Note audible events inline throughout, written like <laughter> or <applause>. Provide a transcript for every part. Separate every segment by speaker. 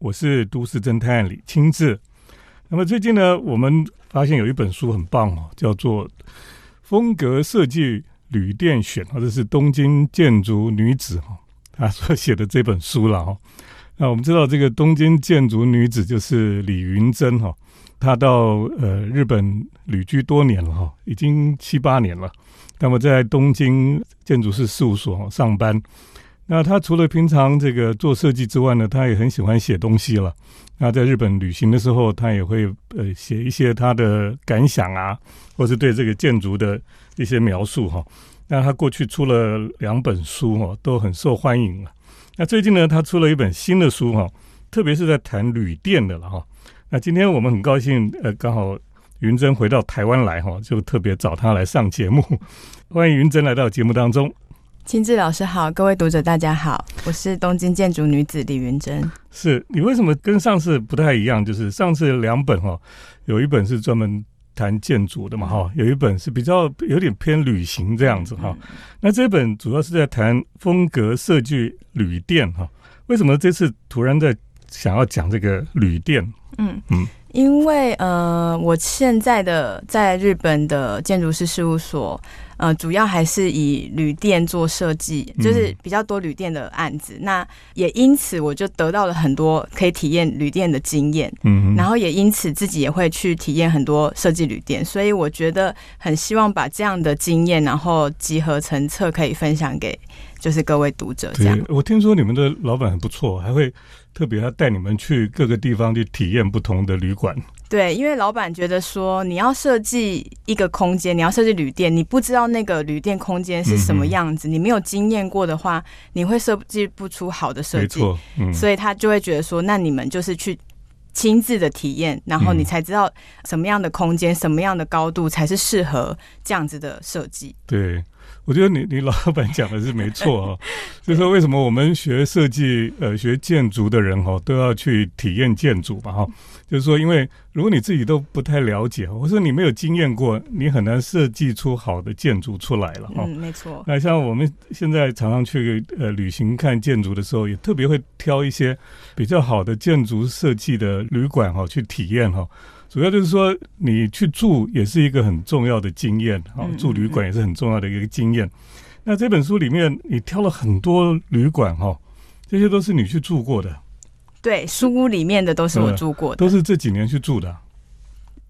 Speaker 1: 我是都市侦探李清志。那么最近呢，我们发现有一本书很棒哦，叫做《风格设计旅店选》，或者是东京建筑女子哈，她所写的这本书了哈。那我们知道这个东京建筑女子就是李云珍哈，她到呃日本旅居多年了哈，已经七八年了。那么在东京建筑师事务所上班。那他除了平常这个做设计之外呢，他也很喜欢写东西了。那在日本旅行的时候，他也会呃写一些他的感想啊，或是对这个建筑的一些描述哈。那他过去出了两本书哈，都很受欢迎了。那最近呢，他出了一本新的书哈，特别是在谈旅店的了哈。那今天我们很高兴呃，刚好云珍回到台湾来哈，就特别找他来上节目。欢迎云珍来到节目当中。
Speaker 2: 亲志老师好，各位读者大家好，我是东京建筑女子李云珍。
Speaker 1: 是你为什么跟上次不太一样？就是上次两本哈，有一本是专门谈建筑的嘛哈，有一本是比较有点偏旅行这样子哈。那这本主要是在谈风格设计旅店哈。为什么这次突然在想要讲这个旅店？
Speaker 2: 嗯嗯，因为呃，我现在的在日本的建筑师事务所。呃，主要还是以旅店做设计，就是比较多旅店的案子。那也因此，我就得到了很多可以体验旅店的经验。嗯，然后也因此自己也会去体验很多设计旅店。所以我觉得很希望把这样的经验，然后集合成册，可以分享给就是各位读者。这样，
Speaker 1: 我听说你们的老板很不错，还会特别要带你们去各个地方去体验不同的旅馆。
Speaker 2: 对，因为老板觉得说，你要设计一个空间，你要设计旅店，你不知道那个旅店空间是什么样子，你没有经验过的话，你会设计不出好的设计。没错所以他就会觉得说，那你们就是去亲自的体验，然后你才知道什么样的空间、什么样的高度才是适合这样子的设计。
Speaker 1: 对。我觉得你你老板讲的是没错啊，<laughs> 就是说为什么我们学设计呃学建筑的人哈都要去体验建筑吧哈，就是说因为如果你自己都不太了解，或者说你没有经验过，你很难设计出好的建筑出来了哈。
Speaker 2: 嗯，没错。
Speaker 1: 那像我们现在常常去呃旅行看建筑的时候，也特别会挑一些比较好的建筑设计的旅馆哈去体验哈。主要就是说，你去住也是一个很重要的经验啊，住旅馆也是很重要的一个经验。那这本书里面，你挑了很多旅馆哈，这些都是你去住过的。
Speaker 2: 对，书屋里面的都是我住过的，
Speaker 1: 都是这几年去住的。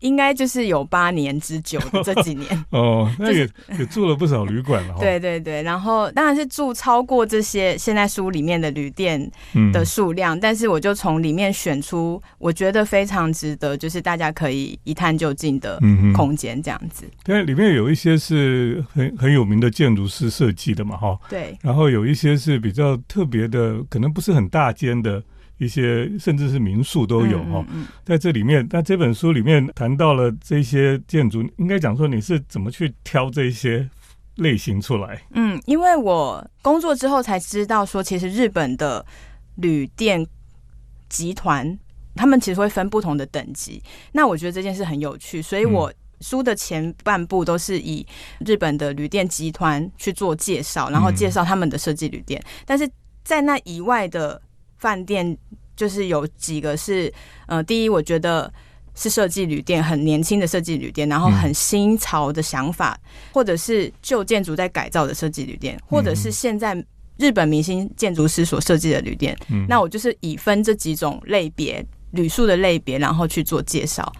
Speaker 2: 应该就是有八年之久的这几年 <laughs>
Speaker 1: 哦，那也也住了不少旅馆了。
Speaker 2: 对对对，然后当然是住超过这些现在书里面的旅店的数量，但是我就从里面选出我觉得非常值得，就是大家可以一探究竟的空间这样子。
Speaker 1: 对，里面有一些是很很有名的建筑师设计的嘛，哈。
Speaker 2: 对。
Speaker 1: 然后有一些是比较特别的，可能不是很大间的。一些甚至是民宿都有哈，在这里面，那这本书里面谈到了这些建筑，应该讲说你是怎么去挑这些类型出来？
Speaker 2: 嗯，因为我工作之后才知道说，其实日本的旅店集团他们其实会分不同的等级。那我觉得这件事很有趣，所以我书的前半部都是以日本的旅店集团去做介绍，然后介绍他们的设计旅店，但是在那以外的。饭店就是有几个是，呃，第一，我觉得是设计旅店，很年轻的设计旅店，然后很新潮的想法，或者是旧建筑在改造的设计旅店，或者是现在日本明星建筑师所设计的旅店。那我就是以分这几种类别旅宿的类别，然后去做介绍。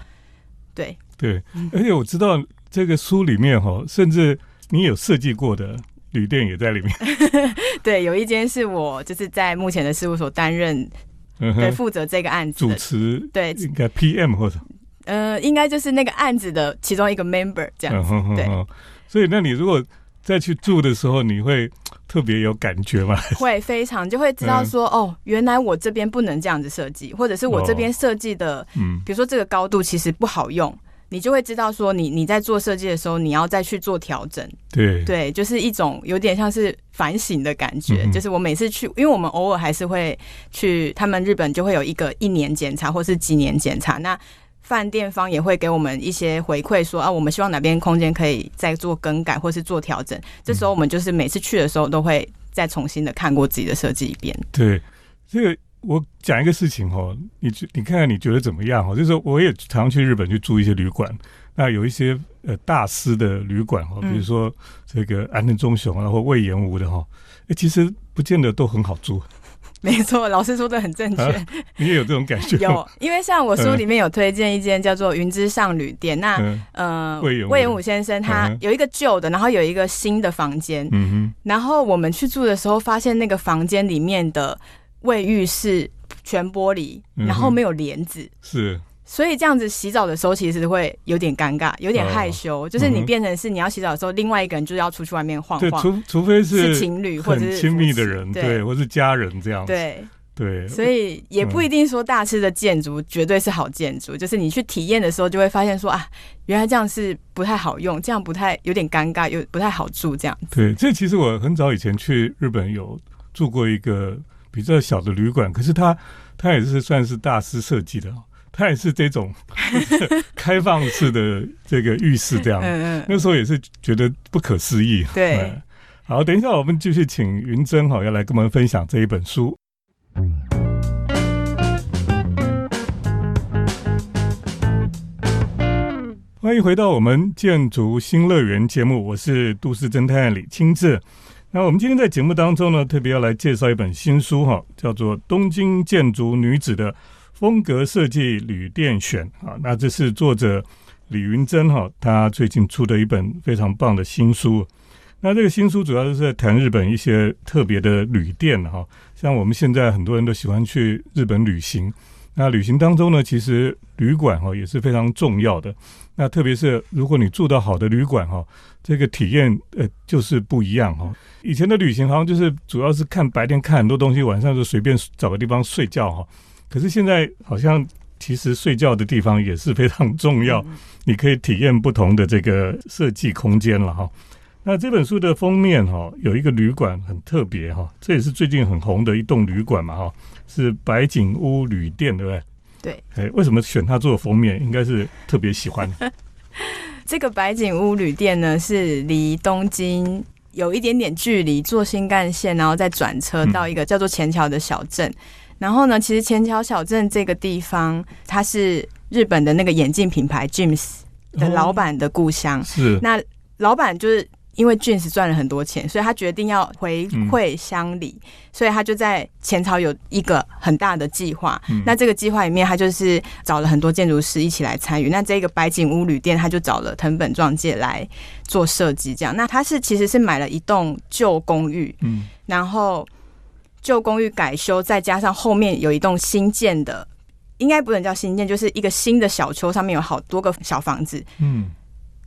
Speaker 2: 对
Speaker 1: 对，而且我知道这个书里面哈，甚至你有设计过的。旅店也在里面，<laughs>
Speaker 2: 对，有一间是我就是在目前的事务所担任，对，负责这个案子
Speaker 1: 主持，
Speaker 2: 对，
Speaker 1: 应该 PM 或者，
Speaker 2: 呃，应该就是那个案子的其中一个 member 这样子，对。
Speaker 1: 所以，那你如果再去住的时候，你会特别有感觉吗？<laughs>
Speaker 2: 会非常就会知道说，哦，原来我这边不能这样子设计，或者是我这边设计的，嗯，比如说这个高度其实不好用。你就会知道说，你你在做设计的时候，你要再去做调整。
Speaker 1: 对
Speaker 2: 对，就是一种有点像是反省的感觉。就是我每次去，因为我们偶尔还是会去，他们日本就会有一个一年检查或是几年检查。那饭店方也会给我们一些回馈，说啊，我们希望哪边空间可以再做更改或是做调整。这时候我们就是每次去的时候都会再重新的看过自己的设计一遍。
Speaker 1: 对，这个我讲一个事情哦，你你看看你觉得怎么样哦？就是说我也常去日本去住一些旅馆，那有一些呃大师的旅馆哦，比如说这个安藤忠雄啊或魏延武的哈，哎，其实不见得都很好住。<laughs>
Speaker 2: 没错，老师说的很正确。
Speaker 1: 你也有这种感觉？
Speaker 2: 有，因为像我书里面有推荐一间叫做云之上旅店，那呃，魏魏延武先生他有一个旧的，然后有一个新的房间。嗯哼。然后我们去住的时候，发现那个房间里面的卫浴是全玻璃，然后没有帘子。
Speaker 1: 是。
Speaker 2: 所以这样子洗澡的时候，其实会有点尴尬，有点害羞。就是你变成是你要洗澡的时候，另外一个人就是要出去外面晃晃。
Speaker 1: 除除非是
Speaker 2: 情侣或者是
Speaker 1: 亲密的人，对，或是家人这样。
Speaker 2: 对
Speaker 1: 对，
Speaker 2: 所以也不一定说大师的建筑绝对是好建筑。就是你去体验的时候，就会发现说啊，原来这样是不太好用，这样不太有点尴尬，又不太好住这样。
Speaker 1: 对，这其实我很早以前去日本有住过一个比较小的旅馆，可是它它也是算是大师设计的。它也是这种 <laughs> 开放式的这个浴室这样，那时候也是觉得不可思议。
Speaker 2: 对，
Speaker 1: 好，等一下我们继续请云珍哈要来跟我们分享这一本书。欢迎回到我们建筑新乐园节目，我是都市侦探李清志。那我们今天在节目当中呢，特别要来介绍一本新书哈，叫做《东京建筑女子的》。风格设计旅店选啊，那这是作者李云珍哈，他最近出的一本非常棒的新书。那这个新书主要是在谈日本一些特别的旅店哈，像我们现在很多人都喜欢去日本旅行，那旅行当中呢，其实旅馆哈也是非常重要的。那特别是如果你住到好的旅馆哈，这个体验呃就是不一样哈。以前的旅行好像就是主要是看白天看很多东西，晚上就随便找个地方睡觉哈。可是现在好像其实睡觉的地方也是非常重要，你可以体验不同的这个设计空间了哈。那这本书的封面哈有一个旅馆很特别哈，这也是最近很红的一栋旅馆嘛哈，是白景屋旅店对不对？
Speaker 2: 对。
Speaker 1: 哎，为什么选它做封面？应该是特别喜欢。<laughs>
Speaker 2: 这个白景屋旅店呢，是离东京有一点点距离，坐新干线然后再转车到一个叫做前桥的小镇。然后呢，其实前桥小镇这个地方，它是日本的那个眼镜品牌 James 的老板的故乡。
Speaker 1: 是，
Speaker 2: 那老板就是因为 James 赚了很多钱，所以他决定要回馈乡里，所以他就在前朝有一个很大的计划。那这个计划里面，他就是找了很多建筑师一起来参与。那这个白景屋旅店，他就找了藤本壮介来做设计。这样，那他是其实是买了一栋旧公寓，嗯，然后。旧公寓改修，再加上后面有一栋新建的，应该不能叫新建，就是一个新的小丘，上面有好多个小房子。嗯，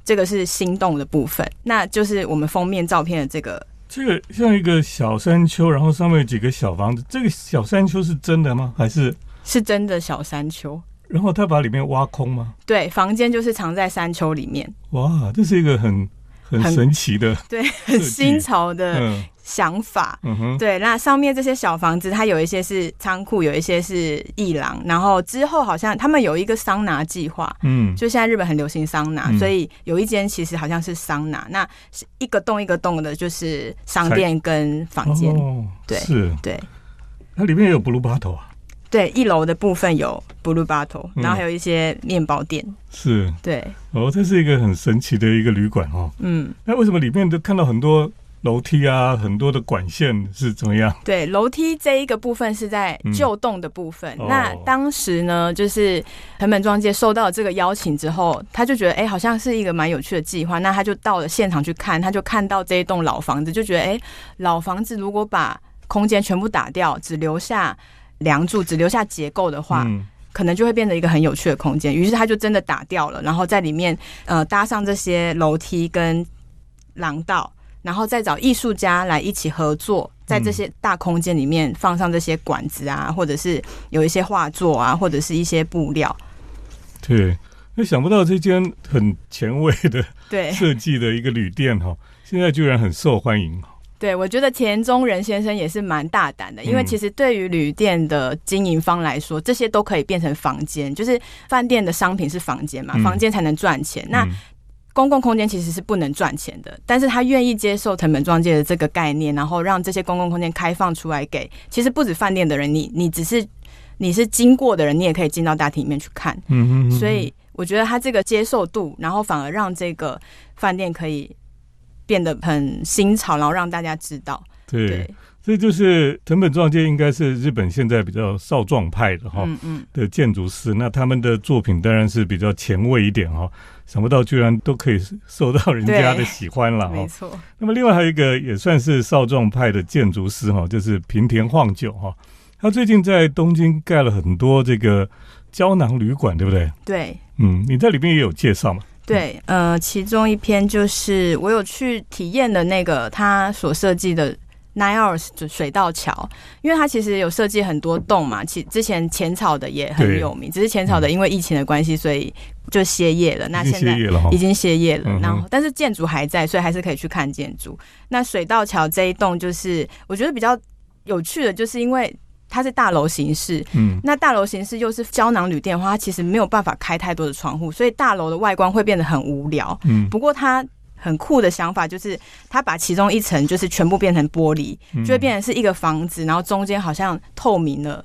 Speaker 2: 这个是心动的部分，那就是我们封面照片的这个。
Speaker 1: 这个像一个小山丘，然后上面有几个小房子。这个小山丘是真的吗？还是
Speaker 2: 是真的小山丘？
Speaker 1: 然后他把里面挖空吗？
Speaker 2: 对，房间就是藏在山丘里面。
Speaker 1: 哇，这是一个很很神奇的，
Speaker 2: 对，很新潮的。想法，对，那上面这些小房子，它有一些是仓库，有一些是艺廊，然后之后好像他们有一个桑拿计划，嗯，就现在日本很流行桑拿，所以有一间其实好像是桑拿，那是一个洞一个洞的，就是商店跟房间，哦对，
Speaker 1: 是，
Speaker 2: 对，
Speaker 1: 它里面也有 Blue Bottle 啊，
Speaker 2: 对，一楼的部分有 Blue Bottle，然后还有一些面包店，
Speaker 1: 是，
Speaker 2: 对，
Speaker 1: 哦，这是一个很神奇的一个旅馆哦，嗯，那为什么里面都看到很多？楼梯啊，很多的管线是怎么样？
Speaker 2: 对，楼梯这一个部分是在旧洞的部分。那当时呢，就是藤本庄介收到这个邀请之后，他就觉得哎，好像是一个蛮有趣的计划。那他就到了现场去看，他就看到这一栋老房子，就觉得哎，老房子如果把空间全部打掉，只留下梁柱，只留下结构的话，可能就会变得一个很有趣的空间。于是他就真的打掉了，然后在里面呃搭上这些楼梯跟廊道。然后再找艺术家来一起合作，在这些大空间里面放上这些管子啊，或者是有一些画作啊，或者是一些布料。
Speaker 1: 对，那想不到这间很前卫的 <laughs>
Speaker 2: 对
Speaker 1: 设计的一个旅店哈，现在居然很受欢迎。
Speaker 2: 对，我觉得田中仁先生也是蛮大胆的，因为其实对于旅店的经营方来说，这些都可以变成房间，就是饭店的商品是房间嘛，房间才能赚钱。那公共空间其实是不能赚钱的，但是他愿意接受成本中介的这个概念，然后让这些公共空间开放出来给，其实不止饭店的人，你你只是你是经过的人，你也可以进到大厅里面去看。
Speaker 1: 嗯嗯，
Speaker 2: 所以我觉得他这个接受度，然后反而让这个饭店可以变得很新潮，然后让大家知道。
Speaker 1: 对，
Speaker 2: 对，
Speaker 1: 这就是藤本壮介应该是日本现在比较少壮派的哈
Speaker 2: 嗯嗯，
Speaker 1: 的建筑师，那他们的作品当然是比较前卫一点哈，想不到居然都可以受到人家的喜欢了哈。
Speaker 2: 没错。
Speaker 1: 那么另外还有一个也算是少壮派的建筑师哈，就是平田晃久哈，他最近在东京盖了很多这个胶囊旅馆，对不对？
Speaker 2: 对
Speaker 1: 嗯，你在里面也有介绍嘛？
Speaker 2: 对，呃，其中一篇就是我有去体验的那个他所设计的 Hours 就水道桥，因为它其实有设计很多栋嘛，其之前浅草的也很有名，只是浅草的因为疫情的关系，所以就歇业了。那现在已。经歇业了然后但是建筑还在，所以还是可以去看建筑。那水道桥这一栋就是我觉得比较有趣的，就是因为它是大楼形式，
Speaker 1: 嗯
Speaker 2: 那大楼形式又是胶囊旅店的话，它其实没有办法开太多的窗户，所以大楼的外观会变得很无聊。
Speaker 1: 嗯
Speaker 2: 不过它很酷的想法就是，他把其中一层就是全部变成玻璃，
Speaker 1: 嗯
Speaker 2: 就会变成是一个房子，然后中间好像透明了。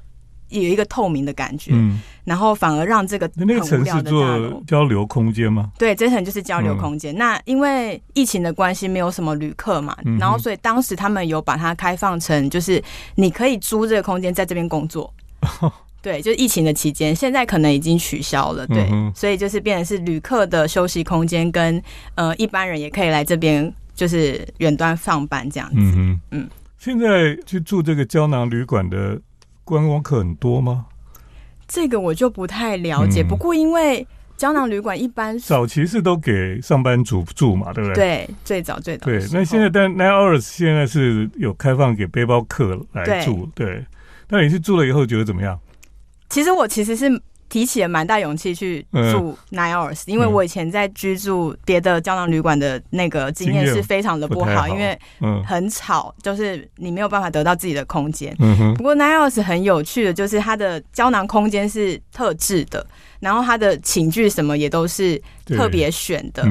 Speaker 2: 有一个透明的感觉，
Speaker 1: 嗯，
Speaker 2: 然后反而让这个
Speaker 1: 那那个城
Speaker 2: 很无聊的大
Speaker 1: 是做，交流空间吗？
Speaker 2: 对，这层就是交流
Speaker 1: 嗯
Speaker 2: 空间。那因为疫情的关系，没有什么旅客嘛，
Speaker 1: 嗯
Speaker 2: 然后所以当时他们有把它开放成，就是你可以租这个空间在这边工作。<laughs> 对，就是疫情的期间，现在可能已经取消了，对，
Speaker 1: 嗯
Speaker 2: 所以就是变成是旅客的休息空间，跟呃一般人也可以来这边，就是远端上班这样子。
Speaker 1: 嗯，
Speaker 2: 嗯，
Speaker 1: 现在去住这个胶囊旅馆的观光客很多吗？
Speaker 2: 这个我就不太了解，
Speaker 1: 嗯
Speaker 2: 不过因为胶囊旅馆一般
Speaker 1: 早期是都给上班族住嘛，对不对？
Speaker 2: 对最早最早
Speaker 1: 对，那现在但 Nine Hours 现在是有开放给背包客来住，对。那你去住了以后觉得怎么样？
Speaker 2: 其实我其实是提起了蛮大勇气去
Speaker 1: 嗯。
Speaker 2: 住 Nine Hours，、因为我以前在居住别的胶囊旅馆的那个经验是非常的不好，因为
Speaker 1: 嗯
Speaker 2: 很吵，就是你没有办法得到自己的空间。
Speaker 1: 嗯，
Speaker 2: 不过 Nine Hours 很有趣的，就是它的胶囊空间是特制的，然后它的寝具什么也都是特别选的。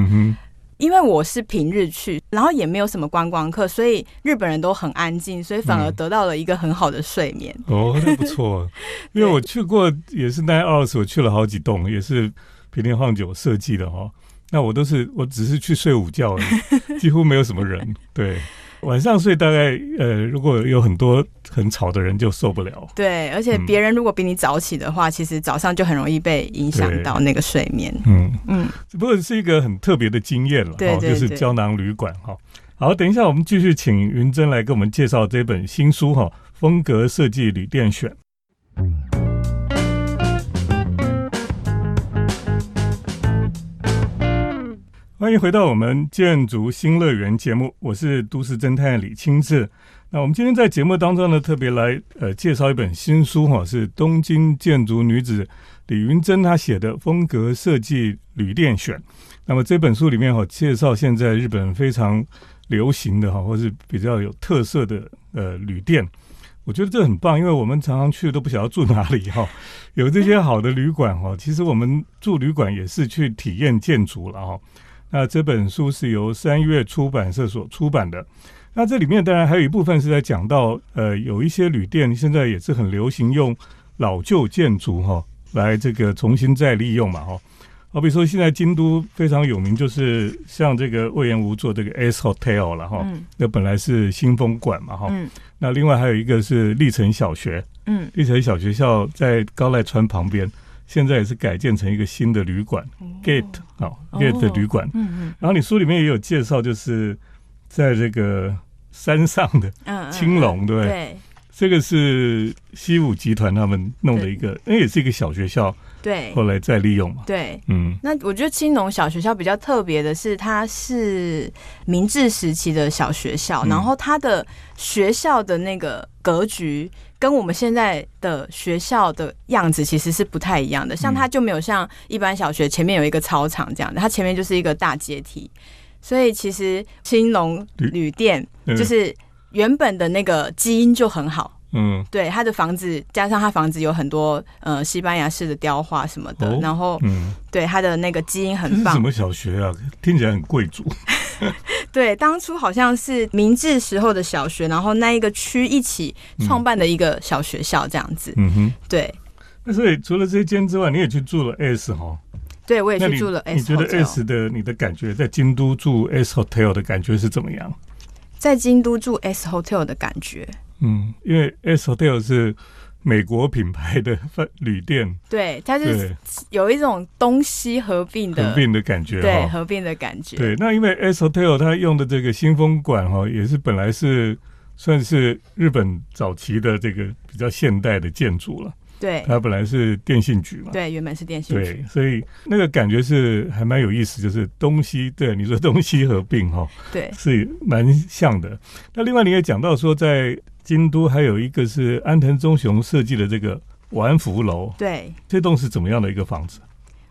Speaker 2: 因为我是平日去，然后也没有什么观光客，所以日本人都很安静，所以反而
Speaker 1: 嗯
Speaker 2: 得到了一个很好的睡眠。
Speaker 1: 哦，那不错。因为我去过，也是 Nine Hours，我去了好几栋，也是平田晃久设计的哈、那我都是，我只是去睡午觉而已，<laughs> 几乎没有什么人。对，晚上睡大概呃，如果有很多很吵的人就受不了。
Speaker 2: 对，而且
Speaker 1: 嗯
Speaker 2: 别人如果比你早起的话，其实早上就很容易被影响到那个睡眠。
Speaker 1: 嗯，
Speaker 2: 嗯，
Speaker 1: 不过是一个很特别的经验了，对就是胶囊旅馆哈。好，等一下我们继续请云珍来给我们介绍这本新书哈，《风格设计旅店选》。欢迎回到我们建筑新乐园节目，我是都市侦探李清志。那我们今天在节目当中呢，特别来呃介绍一本新书哈，是东京建筑女子李云珍她写的《风格设计旅店选》。那么这本书里面哈，介绍现在日本非常流行的哈，或是比较有特色的呃旅店。我觉得这很棒，因为我们常常去都不晓得住哪里哈。有这些好的旅馆哈，其实我们住旅馆也是去体验建筑了哈。那这本书是由三月出版社所出版的。那这里面当然还有一部分是在讲到，呃，有一些旅店现在也是很流行用老旧建筑哈、来这个重新再利用嘛哈、好比说现在京都非常有名，就是像这个魏延吴做这个 S Hotel 了哈、
Speaker 2: 嗯。
Speaker 1: 那本来是新风馆嘛哈、
Speaker 2: 嗯。
Speaker 1: 那另外还有一个是历城小学，
Speaker 2: 嗯。
Speaker 1: 历城小学校在高濑川旁边，现在也是改建成一个新的旅馆、Gate 啊、
Speaker 2: 哦
Speaker 1: Gate 的旅馆。
Speaker 2: 嗯
Speaker 1: 然后你书里面也有介绍，就是在这个山上的
Speaker 2: 嗯
Speaker 1: 青龙，对不对？
Speaker 2: 对。
Speaker 1: 这个是西武集团他们弄的一个，那也是一个小学校，
Speaker 2: 对。
Speaker 1: 后来再利用嘛。
Speaker 2: 对。
Speaker 1: 嗯。
Speaker 2: 那我觉得青龙小学校比较特别的是，它是明治时期的小学校，
Speaker 1: 嗯。
Speaker 2: 然后它的学校的那个格局跟我们现在的学校的样子其实是不太一样的。像它就没有像一般小学前面有一个操场这样的，它前面就是一个大阶梯，所以其实青龙
Speaker 1: 旅
Speaker 2: 旅店
Speaker 1: 嗯
Speaker 2: 就是原本的那个基因就很好。
Speaker 1: 嗯
Speaker 2: 对，他的房子加上他房子有很多呃西班牙式的雕花什么的，
Speaker 1: 哦
Speaker 2: 然后
Speaker 1: 嗯，
Speaker 2: 对他的那个基因很棒。
Speaker 1: 什么小学啊？听起来很贵族。<laughs>
Speaker 2: 对，当初好像是明治时候的小学，然后那一个区一起创办的一个小学校这样子。
Speaker 1: 嗯哼。
Speaker 2: 对，
Speaker 1: 那所以除了这间之外，你也去住了 S 哈？
Speaker 2: 对我也去住了 S
Speaker 1: 你觉得 S 的你的感觉，在京都住 S Hotel 的感觉是怎么样？
Speaker 2: 在京都住 S Hotel 的感觉。
Speaker 1: 嗯，因为 S Hotel 是美国品牌的饭旅店，<laughs>
Speaker 2: 对，它是，有一种东西合并的，
Speaker 1: 合并的感觉。
Speaker 2: 对合并的感觉。
Speaker 1: 对，那因为 S Hotel 它用的这个新风馆哈，也是本来是算是日本早期的这个比较现代的建筑了。
Speaker 2: 对
Speaker 1: 它本来是电信局嘛，
Speaker 2: 对，原本是电信局。
Speaker 1: 对，所以那个感觉是还蛮有意思，就是东西对你说东西合并哈，
Speaker 2: 对
Speaker 1: 是蛮像的。那另外你也讲到说，在京都还有一个是安藤忠雄设计的这个丸福楼，
Speaker 2: 对，
Speaker 1: 这栋是怎么样的一个房子？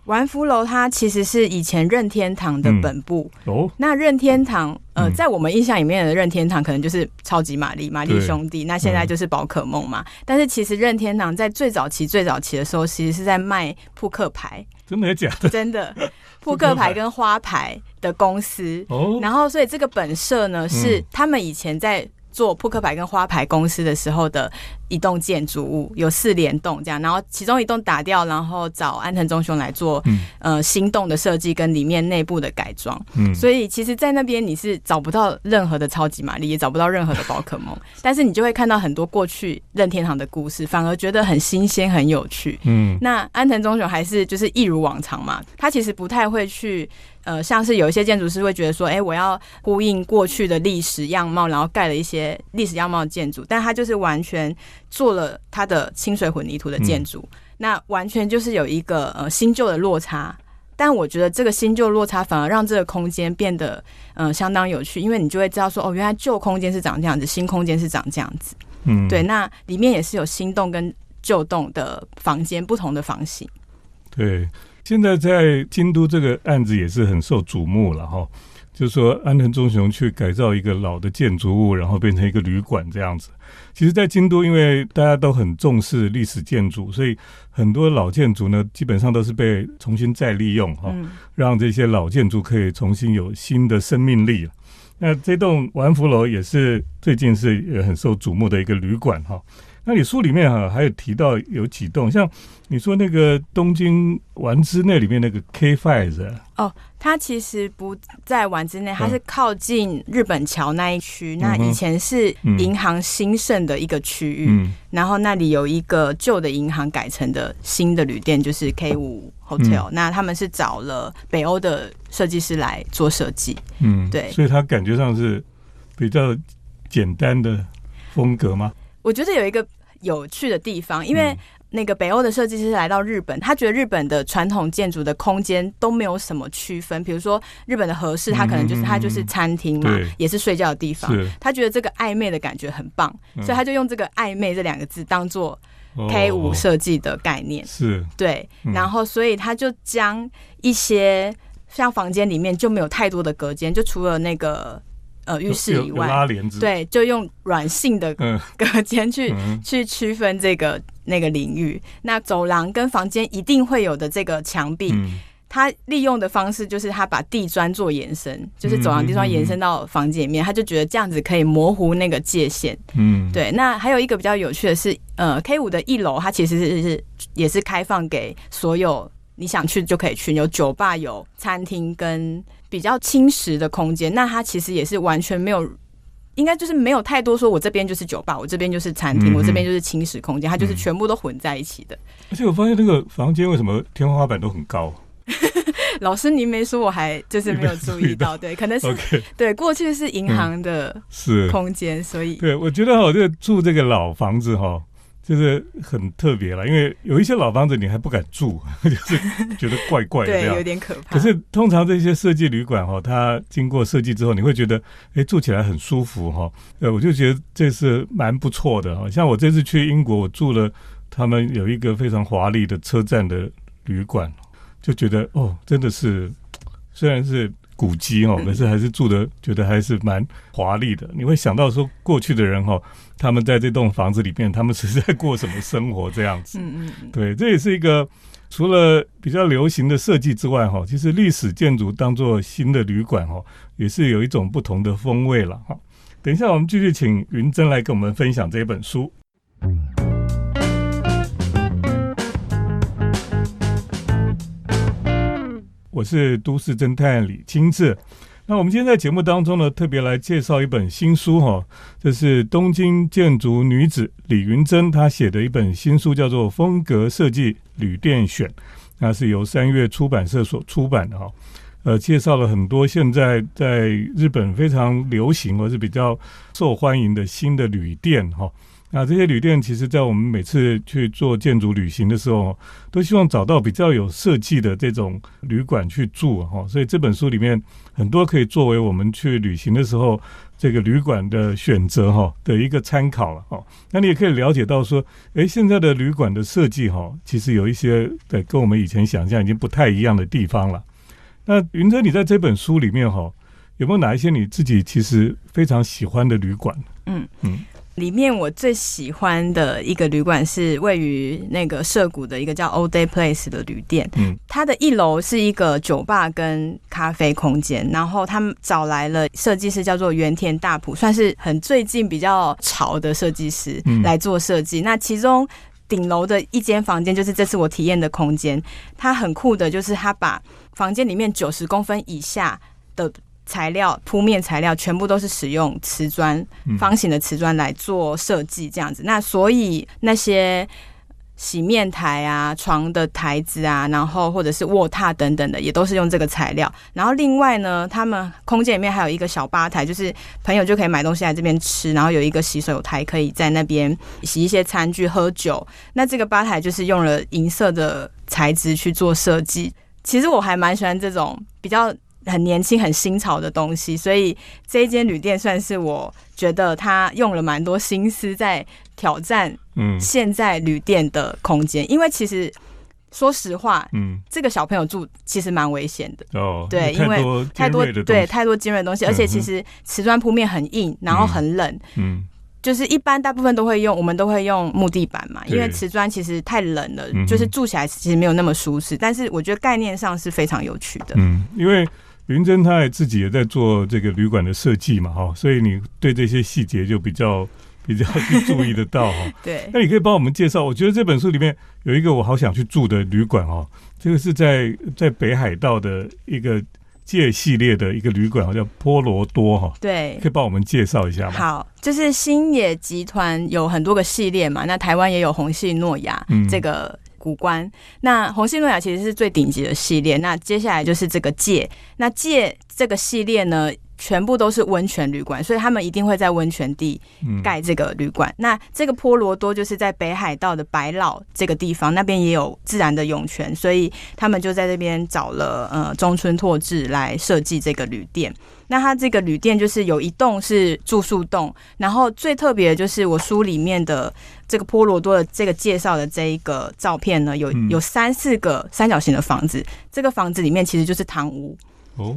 Speaker 2: 丸福楼它其实是以前任天堂的本部。
Speaker 1: 哦，
Speaker 2: 那任天堂，呃，
Speaker 1: 嗯。
Speaker 2: 在我们印象里面的任天堂可能就是超级玛丽、玛丽兄弟，那现在就是宝可梦嘛。但是其实任天堂在最早期、最早期的时候，其实是在卖扑克牌，
Speaker 1: 真的假的？
Speaker 2: 真的。扑克牌跟花牌的公司。
Speaker 1: 哦，
Speaker 2: 然后，所以这个本社呢，是
Speaker 1: 嗯。
Speaker 2: 他们以前在做扑克牌跟花牌公司的时候的一栋建筑物，有四联栋这样。然后其中一栋打掉，然后找安藤忠雄来做
Speaker 1: 嗯
Speaker 2: 呃新栋的设计跟里面内部的改装。
Speaker 1: 嗯，
Speaker 2: 所以其实，在那边你是找不到任何的超级玛丽，也找不到任何的宝可梦，<laughs> 但是你就会看到很多过去任天堂的故事，反而觉得很新鲜、很有趣。
Speaker 1: 嗯
Speaker 2: 那安藤忠雄还是就是一如往常嘛，他其实不太会去呃，像是有一些建筑师会觉得说，哎、我要呼应过去的历史样貌，然后盖了一些历史样貌的建筑，但他就是完全做了他的清水混凝土的建筑，那完全就是有一个呃新旧的落差。但我觉得这个新旧落差反而让这个空间变得呃相当有趣，因为你就会知道说，哦，原来旧空间是长这样子，新空间是长这样子。
Speaker 1: 嗯，
Speaker 2: 对，那里面也是有新栋跟旧栋的房间不同的房型。
Speaker 1: 对。现在在京都这个案子也是很受瞩目了哈，就是说安藤忠雄去改造一个老的建筑物，然后变成一个旅馆这样子。其实，在京都，因为大家都很重视历史建筑，所以很多老建筑呢，基本上都是被重新再利用哈，
Speaker 2: 嗯，
Speaker 1: 让这些老建筑可以重新有新的生命力。那这栋丸福楼也是最近是也很受瞩目的一个旅馆哈。那你书里面哈、还有提到有几栋，像你说那个东京丸之内里面那个 K Five 啊，
Speaker 2: 它其实不在丸之内，它是靠近日本桥那一区。那以前是
Speaker 1: 嗯
Speaker 2: 银行兴盛的一个区域，
Speaker 1: 嗯
Speaker 2: 然后那里有一个旧的银行改成的新的旅店，就是 K 五 Hotel、那他们是找了北欧的设计师来做设计。
Speaker 1: 嗯，
Speaker 2: 对
Speaker 1: 所以它感觉上是比较简单的风格吗？
Speaker 2: 我觉得有一个有趣的地方，因为
Speaker 1: 嗯
Speaker 2: 那个北欧的设计师来到日本，他觉得日本的传统建筑的空间都没有什么区分，比如说日本的和室，他可能就是
Speaker 1: 嗯嗯嗯。
Speaker 2: 它就是餐厅嘛，也是睡觉的地方。他觉得这个暧昧的感觉很棒，
Speaker 1: 嗯。
Speaker 2: 所以他就用这个暧昧这两个字当做
Speaker 1: 哦。
Speaker 2: K 五设计的概念。
Speaker 1: 是。
Speaker 2: 对，
Speaker 1: 嗯。
Speaker 2: 然后所以他就将一些像房间里面就没有太多的隔间，就除了那个呃浴室以外，
Speaker 1: 拉帘子，，
Speaker 2: 对，就用软性的
Speaker 1: 嗯
Speaker 2: 隔间去、
Speaker 1: 嗯
Speaker 2: 去区分这个那个领域。那走廊跟房间一定会有的这个墙壁，
Speaker 1: 嗯
Speaker 2: 他利用的方式就是他把地砖做延伸，就是走廊地砖延伸到房间里面，他就觉得这样子可以模糊那个界限。
Speaker 1: 嗯，
Speaker 2: 对，那还有一个比较有趣的是，呃，K 五的一楼它其实是是也是开放给所有你想去就可以去，有酒吧、有餐厅跟比较轻食的空间。那它其实也是完全没有。应该就是没有太多说，我这边就是酒吧，我这边就是餐厅，
Speaker 1: 嗯
Speaker 2: 我这边就是轻食空间，它就是
Speaker 1: 嗯
Speaker 2: 全部都混在一起的。
Speaker 1: 而且我发现那个房间为什么天花板都很高 <laughs>
Speaker 2: 老师您没说，我还就是没有注意到，对，可能是对过去是银行的
Speaker 1: 是，
Speaker 2: 空间，所以
Speaker 1: 对，我觉得哈，这个住这个老房子哈，就是很特别了，因为有一些老房子你还不敢住，<laughs> 就是觉得怪怪的
Speaker 2: 对有。点可怕。
Speaker 1: 可是通常这些设计旅馆哈，它经过设计之后，你会觉得，哎，住起来很舒服哈。呃，我就觉得这是蛮不错的哈。像我这次去英国，我住了他们有一个非常华丽的车站的旅馆，就觉得哦，真的是虽然是古迹哦，可是还是住的觉得还是蛮华丽的。你会想到说过去的人哈，他们在这栋房子里面，他们是在过什么生活这样子？嗯嗯，对，这也是一个除了比较流行的设计之外哈，其实历史建筑当做新的旅馆哈，也是有一种不同的风味了哈。等一下，我们继续请云珍来跟我们分享这本书。我是都市侦探李清志。那我们今天在节目当中呢，特别来介绍一本新书哈，这是东京建筑女子李云珍她写的一本新书，叫做《风格设计旅店选》，那是由三月出版社所出版的哈。呃，介绍了很多现在在日本非常流行或是比较受欢迎的新的旅店哈。那这些旅店，其实在我们每次去做建筑旅行的时候，都希望找到比较有设计的这种旅馆去住哈。所以这本书里面很多可以作为我们去旅行的时候这个旅馆的选择哈的一个参考了哈。那你也可以了解到说，诶，现在的旅馆的设计哈，其实有一些对跟我们以前想象已经不太一样的地方了。那云哲，你在这本书里面哈，有没有哪一些你自己其实非常喜欢的旅馆？
Speaker 2: 嗯嗯。里面我最喜欢的一个旅馆是位于那个涩谷的一个叫 Old Day Place 的旅店。嗯，它的一楼是一个酒吧跟咖啡空间，然后他们找来了设计师叫做原田大浦，算是很最近比较潮的设计师来做设计。那其中顶楼的一间房间就是这次我体验的空间，它很酷的，就是它把房间里面九十公分以下的。材料铺面材料全部都是使用瓷砖，方形的瓷砖来做设计，这样子。那所以那些洗面台啊、床的台子啊，然后或者是卧榻等等的，也都是用这个材料。然后另外呢，他们空间里面还有一个小吧台，就是朋友就可以买东西来这边吃，然后有一个洗手台，可以在那边洗一些餐具、喝酒。那这个吧台就是用了银色的材质去做设计。其实我还蛮喜欢这种比较。很年轻、很新潮的东西，所以这一间旅店算是我觉得他用了蛮多心思在挑战，嗯，现在旅店的空间。因为其实说实话，嗯，这个小朋友住其实蛮危险的
Speaker 1: 哦。
Speaker 2: 对，因为太多对太多尖锐的东西，而且其实瓷砖铺面很硬，然后很冷，嗯，就是一般大部分都会用，我们都会用木地板嘛，因为瓷砖其实太冷了，就是住起来其实没有那么舒适。但是我觉得概念上是非常有趣的，
Speaker 1: 嗯，因为。云珍他也自己也在做这个旅馆的设计嘛，哈，所以你对这些细节就比较 <laughs> 比较去注意得到哈。<laughs>
Speaker 2: 对，
Speaker 1: 那你可以帮我们介绍？我觉得这本书里面有一个我好想去住的旅馆哦，这个是在在北海道的一个界系列的一个旅馆，好叫波罗多哈。
Speaker 2: 对，
Speaker 1: 可以帮我们介绍一下吗？
Speaker 2: 好，就是星野集团有很多个系列嘛，那台湾也有红系诺亚这个。古关，那红星诺亚其实是最顶级的系列。那接下来就是这个界，那界这个系列呢，全部都是温泉旅馆，所以他们一定会在温泉地盖这个旅馆。那这个波罗多就是在北海道的白老这个地方，那边也有自然的涌泉，所以他们就在这边找了呃中村拓志来设计这个旅店。那它这个旅店就是有一栋是住宿栋，然后最特别的就是我书里面的这个波罗多的这个介绍的这一个照片呢，有有三四个三角形的房子，这个房子里面其实就是堂屋哦，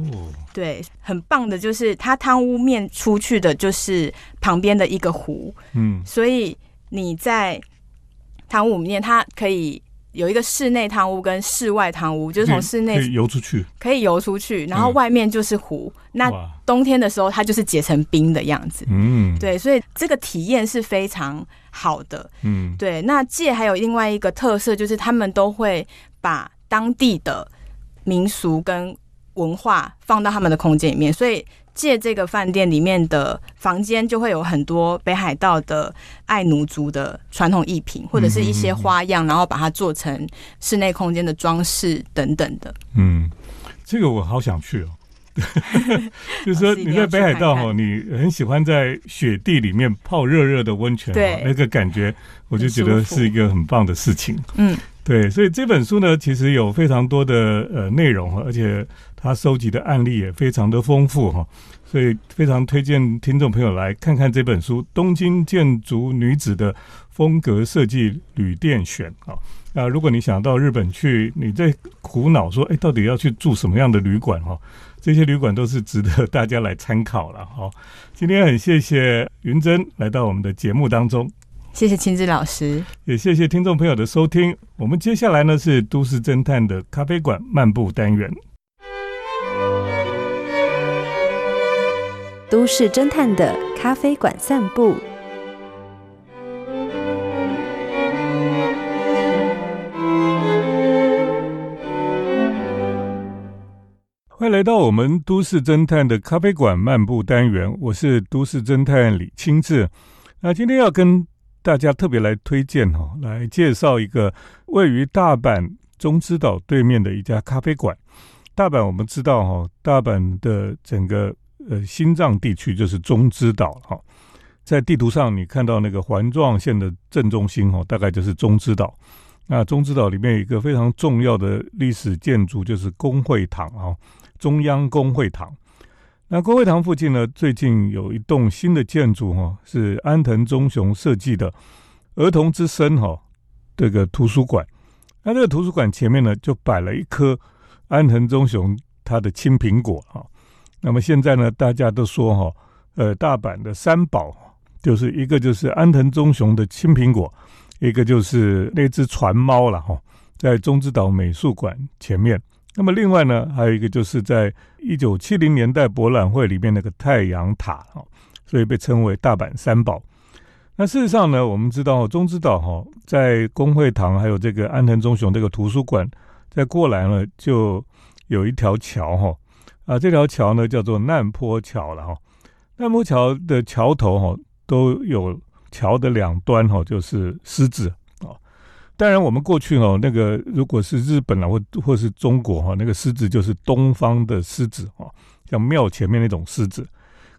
Speaker 2: 对，很棒的，就是它汤屋面出去的就是旁边的一个湖，嗯，所以你在汤屋里面，它可以。有一个室内汤屋跟室外汤屋，就是从室内
Speaker 1: 游出去，
Speaker 2: 可以游出去，然后外面就是湖。那冬天的时候，它就是结成冰的样子。嗯，对，所以这个体验是非常好的。嗯，对。那界还有另外一个特色，就是他们都会把当地的民俗跟文化放到他们的空间里面，所以。借这个饭店里面的房间，就会有很多北海道的爱奴族的传统艺品，或者是一些花样，然后把它做成室内空间的装饰等等的。
Speaker 1: 嗯，这个我好想去哦。<laughs> 就是说你在北海道哈，你很喜欢在雪地里面泡热热的温泉，
Speaker 2: 对
Speaker 1: 那个感觉，我就觉得是一个很棒的事情。嗯，对，所以这本书呢，其实有非常多的呃内容，而且。它收集的案例也非常的丰富哈，所以非常推荐听众朋友来看看这本书《东京建筑女子的风格设计旅店选》啊。那，如果你想到日本去，你在苦恼说，哎，到底要去住什么样的旅馆哈？这些旅馆都是值得大家来参考了哈。今天很谢谢云珍来到我们的节目当中。
Speaker 2: 谢谢亲子老师，
Speaker 1: 也谢谢听众朋友的收听。我们接下来呢是都市侦探的咖啡馆漫步单元。
Speaker 3: 都市侦探的咖啡馆散步。
Speaker 1: 迎来到我们都市侦探的咖啡馆漫步单元，我是都市侦探李清志。那今天要跟大家特别来推荐哈，来介绍一个位于大阪中之岛对面的一家咖啡馆。大阪我们知道哈，大阪的整个呃心脏地区就是中之岛哈，在地图上你看到那个环状线的正中心哈，大概就是中之岛。那中之岛里面有一个非常重要的历史建筑，就是工会堂啊，中央工会堂。那工会堂附近呢，最近有一栋新的建筑哈，是安藤忠雄设计的儿童之声哈这个图书馆。那这个图书馆前面呢，就摆了一颗安藤忠雄他的青苹果哈。那么现在呢，大家都说哈，呃，大阪的三宝就是一个就是安藤忠雄的青苹果，一个就是那只船猫了哈，在中之岛美术馆前面。那么另外呢，还有一个就是在一九七零年代博览会里面那个太阳塔哈，所以被称为大阪三宝。那事实上呢，我们知道中之岛哈，在工会堂还有这个安藤忠雄这个图书馆，在过来呢就有一条桥哈啊，这条桥呢叫做难坡桥了哈。难坡桥的桥头哈都有桥的两端哈就是狮子。当然，我们过去哦，那个如果是日本啊，或或是中国哈，那个狮子就是东方的狮子哈，像庙前面那种狮子。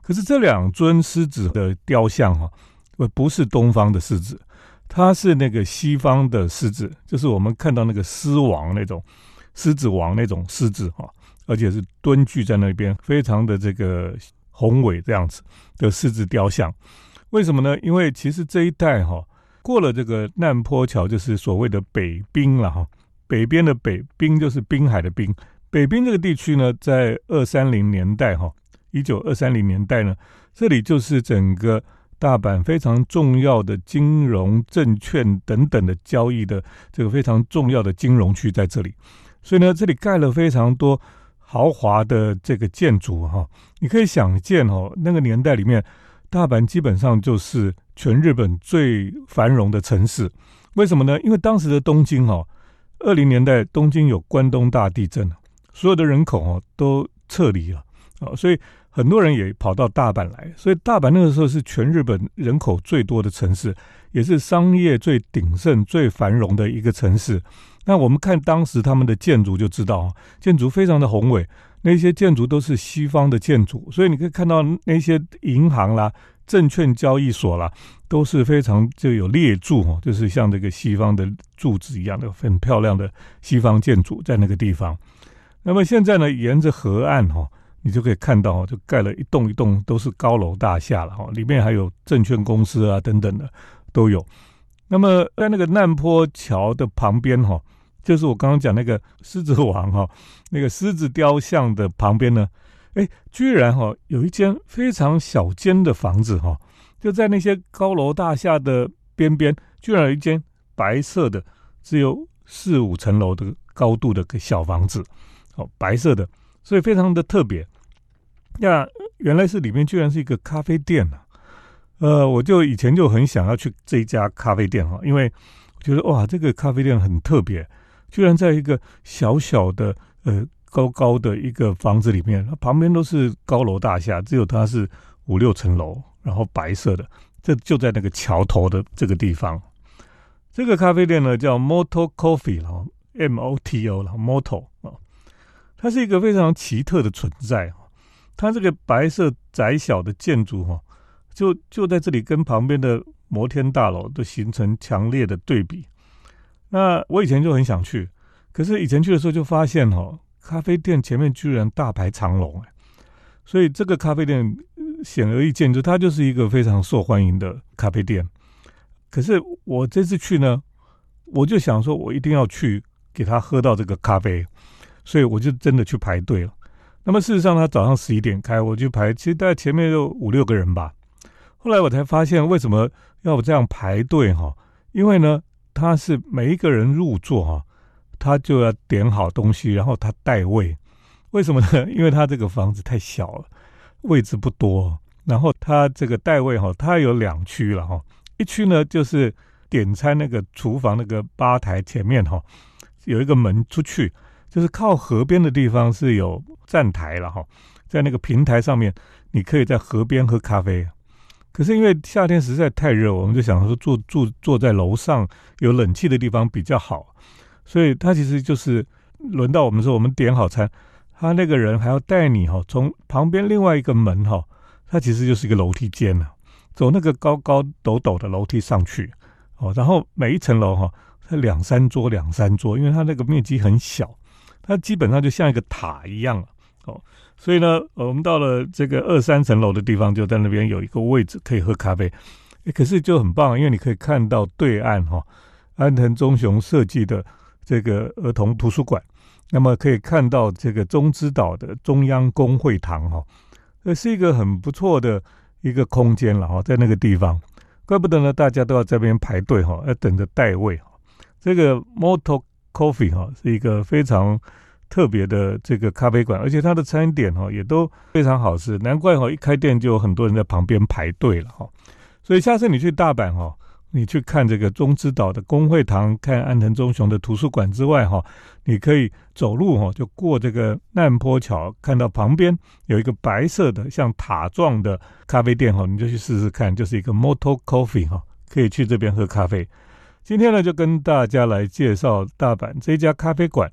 Speaker 1: 可是这两尊狮子的雕像哈，不是东方的狮子，它是那个西方的狮子，就是我们看到那个狮王那种狮子王那种狮子哈，而且是蹲踞在那边，非常的这个宏伟这样子的狮子雕像。为什么呢？因为其实这一代哈。过了这个难坡桥，就是所谓的北滨了哈。北边的北滨就是滨海的滨。北滨这个地区呢，在二三零年代哈，一九二三零年代呢，这里就是整个大阪非常重要的金融、证券等等的交易的这个非常重要的金融区在这里。所以呢，这里盖了非常多豪华的这个建筑哈。你可以想见哦，那个年代里面，大阪基本上就是。全日本最繁荣的城市，为什么呢？因为当时的东京哈，二零年代东京有关东大地震所有的人口哦都撤离了啊，所以很多人也跑到大阪来，所以大阪那个时候是全日本人口最多的城市，也是商业最鼎盛、最繁荣的一个城市。那我们看当时他们的建筑就知道，建筑非常的宏伟，那些建筑都是西方的建筑，所以你可以看到那些银行啦。证券交易所啦，都是非常就有列柱哦，就是像这个西方的柱子一样的很漂亮的西方建筑在那个地方。那么现在呢，沿着河岸哈，你就可以看到就盖了一栋一栋都是高楼大厦了哈，里面还有证券公司啊等等的都有。那么在那个难坡桥的旁边哈，就是我刚刚讲那个狮子王哈，那个狮子雕像的旁边呢。哎，居然哈有一间非常小间的房子哈，就在那些高楼大厦的边边，居然有一间白色的，只有四五层楼的高度的个小房子，哦，白色的，所以非常的特别。那原来是里面居然是一个咖啡店呐，呃，我就以前就很想要去这一家咖啡店哈，因为我觉得哇，这个咖啡店很特别，居然在一个小小的呃。高高的一个房子里面，旁边都是高楼大厦，只有它是五六层楼，然后白色的，这就在那个桥头的这个地方。这个咖啡店呢叫 Moto Coffee 了，M O T O 了，Moto 啊，它是一个非常奇特的存在。它这个白色窄小的建筑哈，就就在这里跟旁边的摩天大楼都形成强烈的对比。那我以前就很想去，可是以前去的时候就发现哈。咖啡店前面居然大排长龙哎，所以这个咖啡店显而易见，就它就是一个非常受欢迎的咖啡店。可是我这次去呢，我就想说，我一定要去给他喝到这个咖啡，所以我就真的去排队了。那么事实上，他早上十一点开，我就排，其实大概前面有五六个人吧。后来我才发现，为什么要这样排队哈？因为呢，他是每一个人入座哈，他就要点好东西，然后他带位。为什么呢？<laughs> 因为他这个房子太小了，位置不多。然后他这个带位哈，他有两区了哈。一区呢就是点餐那个厨房那个吧台前面哈，有一个门出去。就是靠河边的地方是有站台了哈，在那个平台上面，你可以在河边喝咖啡。可是因为夏天实在太热，我们就想说坐坐坐在楼上有冷气的地方比较好，所以他其实就是轮到我们说我们点好餐，他那个人还要带你哈，从旁边另外一个门哈，它其实就是一个楼梯间了，走那个高高陡陡的楼梯上去哦，然后每一层楼哈，它两三桌两三桌，因为它那个面积很小。它基本上就像一个塔一样，哦，所以呢，我们到了这个二三层楼的地方，就在那边有一个位置可以喝咖啡，可是就很棒，因为你可以看到对岸哈，安藤忠雄设计的这个儿童图书馆，那么可以看到这个中之岛的中央公会堂哈，这是一个很不错的一个空间了哈，在那个地方，怪不得呢，大家都要这边排队哈，要等着待位哈，这个 Moto。Coffee 哈是一个非常特别的这个咖啡馆，而且它的餐点哈也都非常好吃，难怪哈一开店就有很多人在旁边排队了哈。所以下次你去大阪哈，你去看这个中之岛的公会堂，看安藤忠雄的图书馆之外哈，你可以走路哈，就过这个难坡桥，看到旁边有一个白色的像塔状的咖啡店哈，你就去试试看，就是一个 Moto Coffee 哈，可以去这边喝咖啡。今天呢，就跟大家来介绍大阪这家咖啡馆。